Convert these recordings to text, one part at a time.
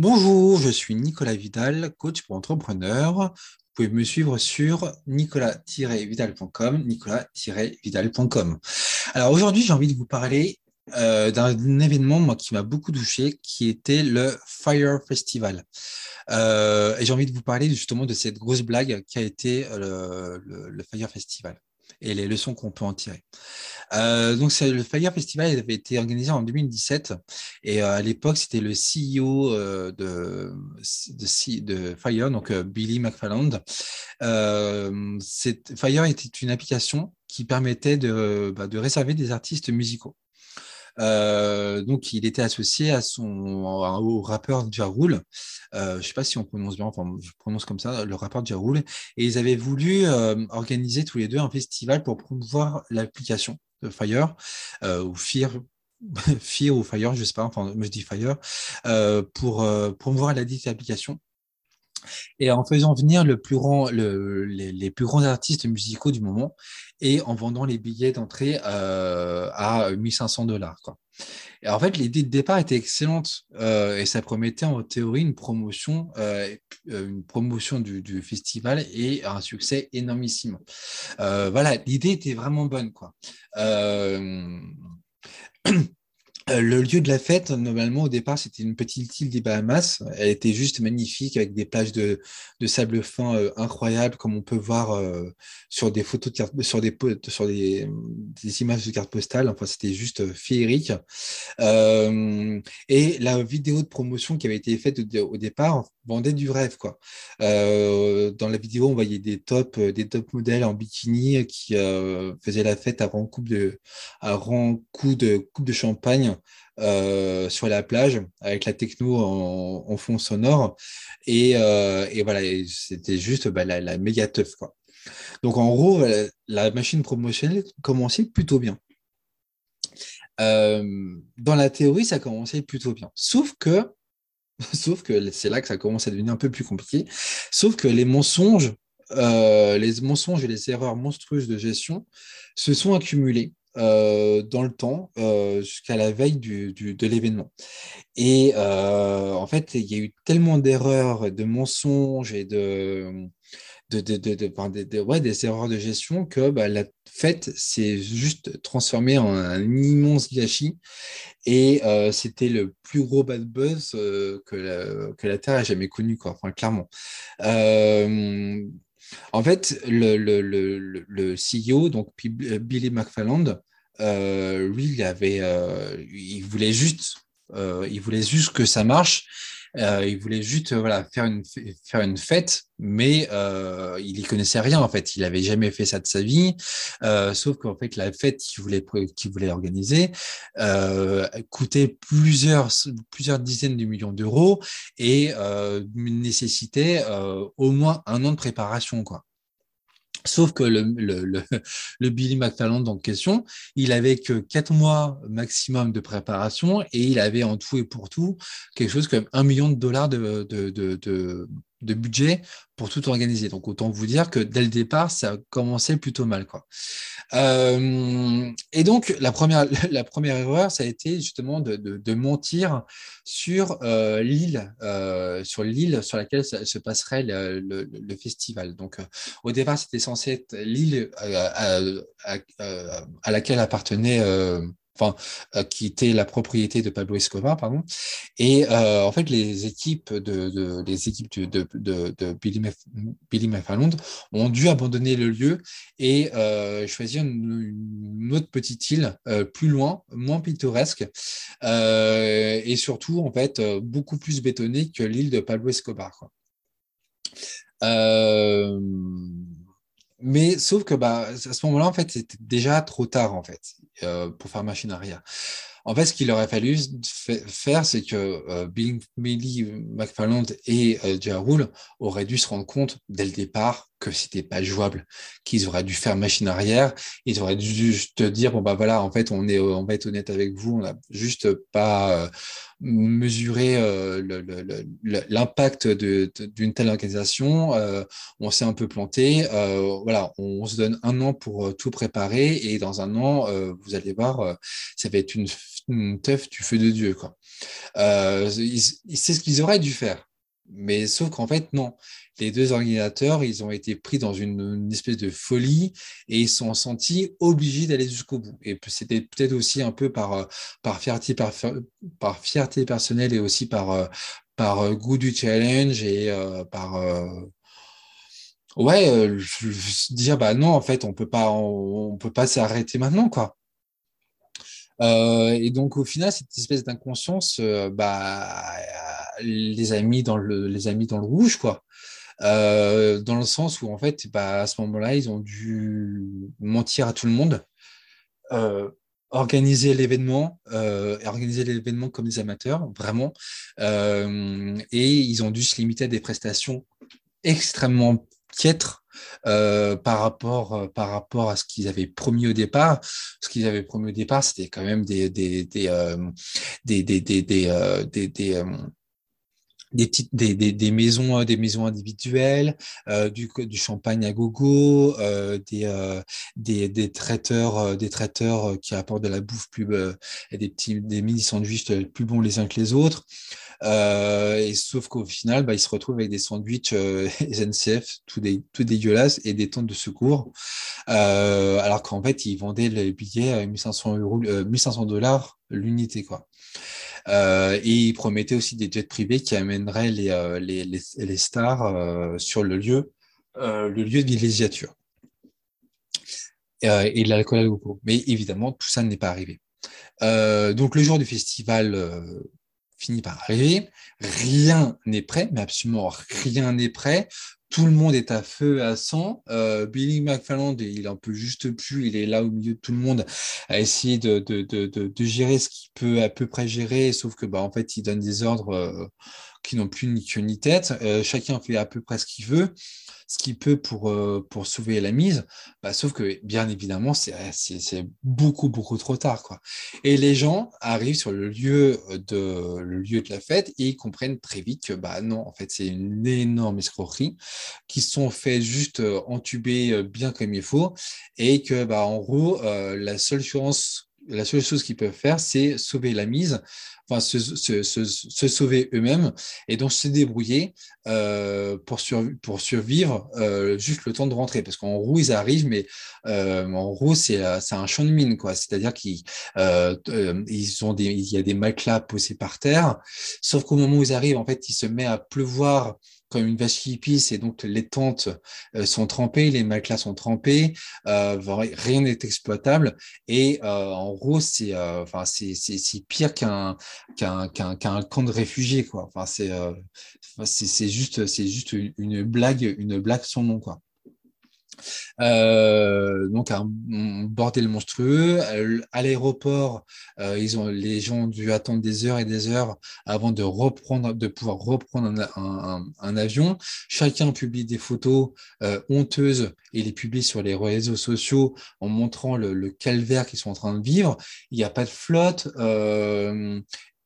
Bonjour, je suis Nicolas Vidal, coach pour entrepreneurs. Vous pouvez me suivre sur nicolas-vidal.com. Alors aujourd'hui, j'ai envie de vous parler euh, d'un événement qui m'a beaucoup touché, qui était le Fire Festival. Euh, et j'ai envie de vous parler justement de cette grosse blague qui a été euh, le Fire Festival et les leçons qu'on peut en tirer. Euh, donc, le Fire Festival avait été organisé en 2017 et euh, à l'époque, c'était le CEO euh, de, Fire, donc Billy McFarland. Fire était une application qui permettait de, bah, de réserver des artistes musicaux. Euh, donc, il était associé à son, au rappeur Ja Euh, je ne sais pas si on prononce bien, enfin, je prononce comme ça, le rappeur Ja Et ils avaient voulu euh, organiser tous les deux un festival pour promouvoir l'application de Fire, euh, ou Fear, Fear ou Fire, je sais pas, enfin, je dis Fire, pour promouvoir la dite application et en faisant venir les, plus grands artistes musicaux du moment et en vendant les billets d'entrée euh, à 1500 dollars. Et en fait, l'idée de départ était excellente euh, et ça promettait en théorie une promotion, euh, une promotion du, du, festival et un succès énormissime. voilà, l'idée était vraiment bonne. Quoi. Euh, le lieu de la fête, normalement, au départ, c'était une petite île des Bahamas. Elle était juste magnifique avec des plages de, sable fin euh, incroyables, comme on peut voir euh, sur des photos de sur des, sur des, images de cartes postales. Enfin, c'était juste féerique. et la vidéo de promotion qui avait été faite au, départ vendait du rêve, quoi. dans la vidéo, on voyait des top, des top modèles en bikini qui faisaient la fête avant coup de, coup de coupe de champagne euh, sur la plage avec la techno en, fond sonore. Et, euh, voilà, c'était juste bah, la, méga teuf. Quoi. Donc en gros, la, machine promotionnelle commençait plutôt bien. Euh, dans la théorie, ça commençait plutôt bien. Sauf que, sauf que c'est là que ça commence à devenir un peu plus compliqué. Sauf que les mensonges, les mensonges et les erreurs monstrueuses de gestion se sont accumulés euh, dans le temps euh, jusqu'à la veille de l'événement. Et euh, en fait, il y a eu tellement d'erreurs, de mensonges et de, de, de, de, ouais, des erreurs de gestion que bah, la fête s'est juste transformée en un immense gâchis. Et c'était le plus gros bad buzz que, la, que la Terre a jamais connu, quoi, enfin, clairement. En fait, le, le, le, le, CEO, donc Billy McFarland, euh, lui, il avait, euh, il voulait juste, euh, il voulait juste que ça marche. Il voulait juste voilà faire une faire une fête, mais il y connaissait rien en fait. Il avait jamais fait ça de sa vie, sauf qu'en fait la fête qu'il voulait qu'il voulait organiser coûtait plusieurs plusieurs dizaines de millions d'euros et nécessitait au moins un an de préparation quoi. Sauf que le, Billy McFarland en question, il avait que quatre mois maximum de préparation et il avait en tout et pour tout quelque chose comme un million de dollars de budget pour tout organiser. Donc autant vous dire que dès le départ, ça a commencé plutôt mal. Euh, et donc la première, erreur, ça a été justement de, de, mentir sur euh, l'île, euh, sur l'île sur laquelle se passerait le, festival. Donc au départ, c'était censé être l'île à, laquelle appartenait euh, qui était la propriété de Pablo Escobar, pardon. Et euh, en fait, les équipes de, les équipes de, de, Billy, Billy ont dû abandonner le lieu et euh, choisir une, autre petite île plus loin, moins pittoresque, et surtout en fait beaucoup plus bétonnée que l'île de Pablo Escobar. Mais sauf que bah, à ce moment-là, en fait, c'était déjà trop tard, en fait. Euh, pour faire machine arrière. En fait, ce qu'il aurait fallu faire, c'est que euh, Billy McFarland et euh, auraient dû se rendre compte dès le départ que c'était pas jouable, qu'ils auraient dû faire machine arrière, ils auraient dû juste dire bon bah voilà, en fait on est on va être honnête avec vous, on n'a juste pas euh, mesuré euh, l'impact d'une telle organisation, euh, on s'est un peu planté, voilà, on, se donne un an pour tout préparer et dans un an vous allez voir, ça va être une, une teuf du feu de Dieu quoi. c'est ce qu'ils auraient dû faire. Mais sauf qu'en fait, non les deux organisateurs, ils ont été pris dans une, espèce de folie et ils sont sentis obligés d'aller jusqu'au bout. Et c'était peut-être aussi un peu par, euh, par, fierté, par, par fierté personnelle et aussi par, euh, par euh, goût du challenge et par ouais, je, dire bah non, en fait, on peut pas, on, peut pas s'arrêter maintenant, quoi. et donc au final, cette espèce d'inconscience, bah, les amis dans le, les dans le rouge, quoi. Euh, dans le sens où en fait, bah, à ce moment-là, ils ont dû mentir à tout le monde, euh, organiser l'événement, euh, organiser l'événement comme des amateurs, vraiment, et ils ont dû se limiter à des prestations extrêmement piètres. Par rapport par rapport à ce qu'ils avaient promis au départ ce qu'ils avaient promis au départ c'était quand même des des, des, des des, petites, des, des, maisons, euh, des maisons individuelles, euh, du, du champagne à gogo, euh, des, des, des, traiteurs, des traiteurs qui apportent de la bouffe plus, et des petits, des mini sandwichs plus bons les uns que les autres. et sauf qu'au final, bah, ils se retrouvent avec des sandwichs SNCF tout, des, tout dégueulasses et des tentes de secours, alors qu'en fait, ils vendaient les billets à 1500 euros, 1500 dollars l'unité, quoi. Euh, et il promettait aussi des jets privés qui amèneraient les, euh, les, les, stars euh, sur le lieu, le lieu de villégiature. et de l'alcool à gogo. Mais évidemment, tout ça n'est pas arrivé. donc le jour du festival finit par arriver. Rien n'est prêt, mais absolument rien n'est prêt tout le monde est à feu, à sang. Euh, Billy McFarland, il en peut juste plus. Il est là au milieu de tout le monde à essayer de, de, de, de, gérer ce qu'il peut à peu près gérer, sauf que bah en fait, il donne des ordres euh, qui n'ont plus ni queue ni tête. Euh, chacun fait à peu près ce qu'il veut ce qu'il peut pour, euh, pour sauver la mise, bah, sauf que bien évidemment, c'est beaucoup, beaucoup trop tard. Quoi. Et les gens arrivent sur le lieu de, le lieu de la fête et ils comprennent très vite que bah, non, en fait, c'est une énorme escroquerie, qui sont fait juste euh, entuber bien comme il faut et que, bah, en gros, la seule chance la seule chose qu'ils peuvent faire, c'est sauver la mise, enfin se, sauver eux-mêmes et donc se débrouiller euh, pour, survivre euh, juste le temps de rentrer. Parce qu'en roue, ils arrivent, mais euh, en roue, c'est un champ de mine, quoi. C'est-à-dire qu'ils y a des matelas posés par terre, sauf qu'au moment où ils arrivent, en fait, il se met à pleuvoir comme une vache qui pisse et donc les tentes euh, sont trempées, les matelas sont trempés, euh, rien n'est exploitable et euh, en gros c'est euh, enfin c'est c'est pire qu'un qu'un qu'un qu'un camp de réfugiés quoi. Enfin c'est euh, c'est juste c'est juste une blague une blague sans nom quoi. Euh, donc un, bordel monstrueux. Euh, à l'aéroport, euh, ils ont les gens ont dû attendre des heures et des heures avant de reprendre, de pouvoir reprendre un, avion. Chacun publie des photos honteuses et les publie sur les réseaux sociaux en montrant le calvaire qu'ils sont en train de vivre. Il n'y a pas de flotte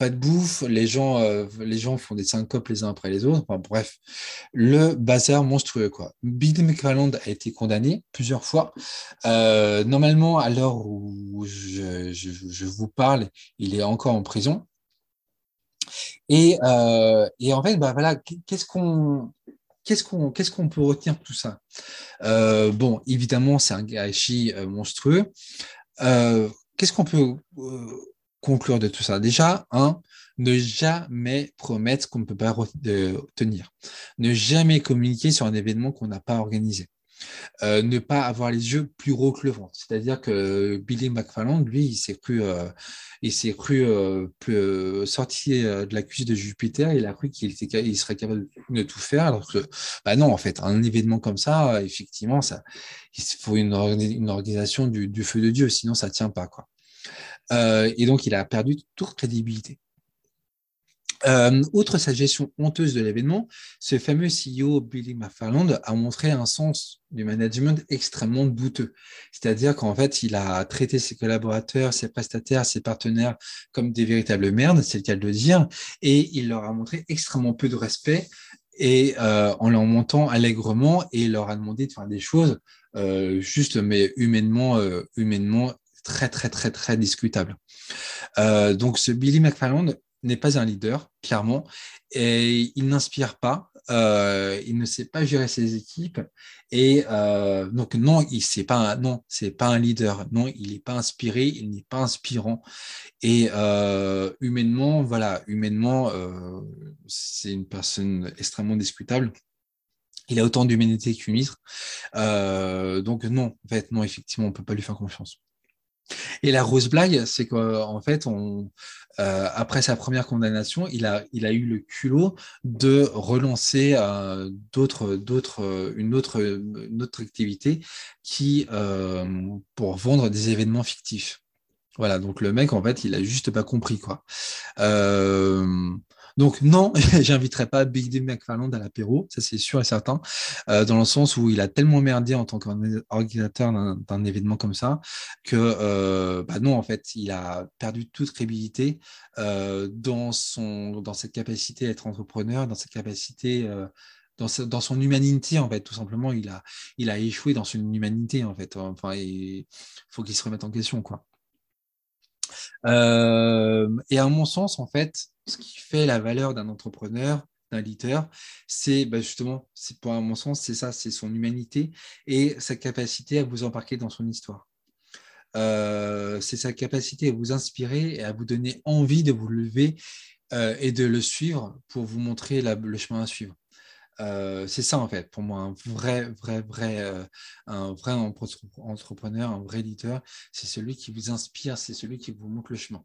pas de bouffe, les gens, euh, les gens font des syncopes les uns après les autres. Bref, le bazar monstrueux. Quoi. Billy McFarland a été condamné plusieurs fois. Euh, normalement, à l'heure où je, vous parle, il est encore en prison. Et, euh, et en fait, bah, voilà, qu'est-ce qu'on qu'est-ce qu'on qu'est-ce qu'on peut retenir de tout ça? Bon, évidemment, c'est un gâchis monstrueux. Qu'est-ce qu'on peut conclure de tout ça Déjà, un, ne jamais promettre qu'on ne peut pas tenir. Ne jamais communiquer sur un événement qu'on n'a pas organisé. Euh, ne pas avoir les yeux plus gros que le ventre. C'est-à-dire que Billy McFarland, lui, il s'est cru, euh, il s'est cru euh, euh sorti de la cuisse de Jupiter. Il a cru qu'il était, serait capable de tout faire, alors que, bah non, en fait, un événement comme ça, effectivement, ça, il faut une, une organisation du, du, feu de Dieu, sinon ça tient pas, quoi. Euh, et donc, il a perdu toute crédibilité. Euh, outre sa gestion honteuse de l'événement, ce fameux CEO Billy McFarland a montré un sens du management extrêmement douteux. C'est-à-dire qu'en fait, il a traité ses collaborateurs, ses prestataires, ses partenaires comme des véritables merdes, c'est le cas de le dire, et il leur a montré extrêmement peu de respect et euh, en leur montant allègrement et leur a demandé de faire des choses euh, juste mais humainement, euh, humainement très très très très discutables. Euh, donc ce Billy McFarland n'est pas un leader, clairement, et il n'inspire pas, euh, il ne sait pas gérer ses équipes, et euh, donc non, il c'est pas un, non, c'est pas un leader, non, il n'est pas inspiré, il n'est pas inspirant, et humainement, voilà, humainement, c'est une personne extrêmement discutable. Il a autant d'humanité qu'une huître, donc non, en fait, non, effectivement, on peut pas lui faire confiance. Et la rose blague, c'est qu'en fait, euh, après sa première condamnation, il a, eu le culot de relancer euh, d'autres, d'autres, une, autre, activité qui, euh, pour vendre des événements fictifs. Voilà, donc le mec, en fait, il a juste pas compris, quoi. Donc non, j'inviterai pas Big McFarland à l'apéro, ça c'est sûr et certain, euh, dans le sens où il a tellement merdé en tant qu'organisateur d'un événement comme ça que euh, bah non, en fait, il a perdu toute crédibilité euh, dans dans cette capacité à être entrepreneur, dans cette capacité euh, dans, dans, son humanité, en fait, tout simplement, il a, il a échoué dans son humanité, en fait. Enfin, il faut qu'il se remette en question, quoi. Euh, et à mon sens, en fait, ce qui fait la valeur d'un entrepreneur, d'un leader, c'est bah justement, c'est pour à mon sens, c'est ça, c'est son humanité et sa capacité à vous embarquer dans son histoire. Euh, c'est sa capacité à vous inspirer et à vous donner envie de vous lever euh, et de le suivre pour vous montrer le chemin à suivre. Euh, c'est ça en fait pour moi un vrai vrai vrai euh, un vrai entrepreneur un vrai leader c'est celui qui vous inspire c'est celui qui vous montre le chemin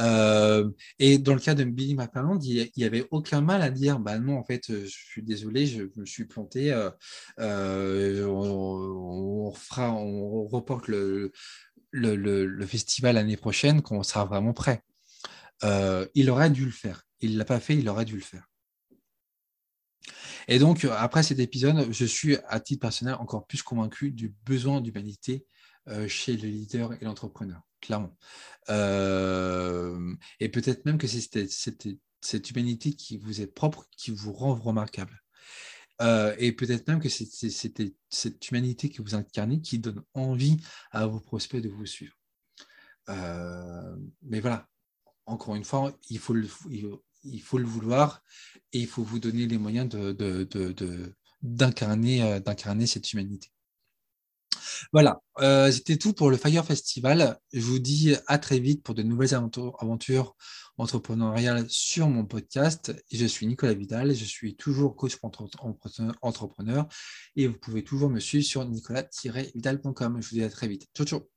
euh, et dans le cas de Billy McFarland, il n'y avait aucun mal à dire bah non, en fait, je suis désolé, je me suis planté. On, on, on reporte le, le, festival l'année prochaine quand on sera vraiment prêt. Il aurait dû le faire. Il ne l'a pas fait, il aurait dû le faire. Et donc, après cet épisode, je suis à titre personnel encore plus convaincu du besoin d'humanité euh, chez le leader et l'entrepreneur, clairement. Euh, et peut-être même que c'est cette humanité qui vous est propre qui vous rend remarquable. Euh, et peut-être même que c'est cette humanité que vous incarnez qui donne envie à vos prospects de vous suivre. Euh, mais voilà, encore une fois, il faut, le, il faut le vouloir et il faut vous donner les moyens d'incarner de, de, cette humanité. Voilà, euh, c'était tout pour le Fire Festival. Je vous dis à très vite pour de nouvelles aventures entrepreneuriales sur mon podcast. Je suis Nicolas Vidal, je suis toujours coach entrepreneur et vous pouvez toujours me suivre sur nicolas-vidal.com. Je vous dis à très vite. Ciao, ciao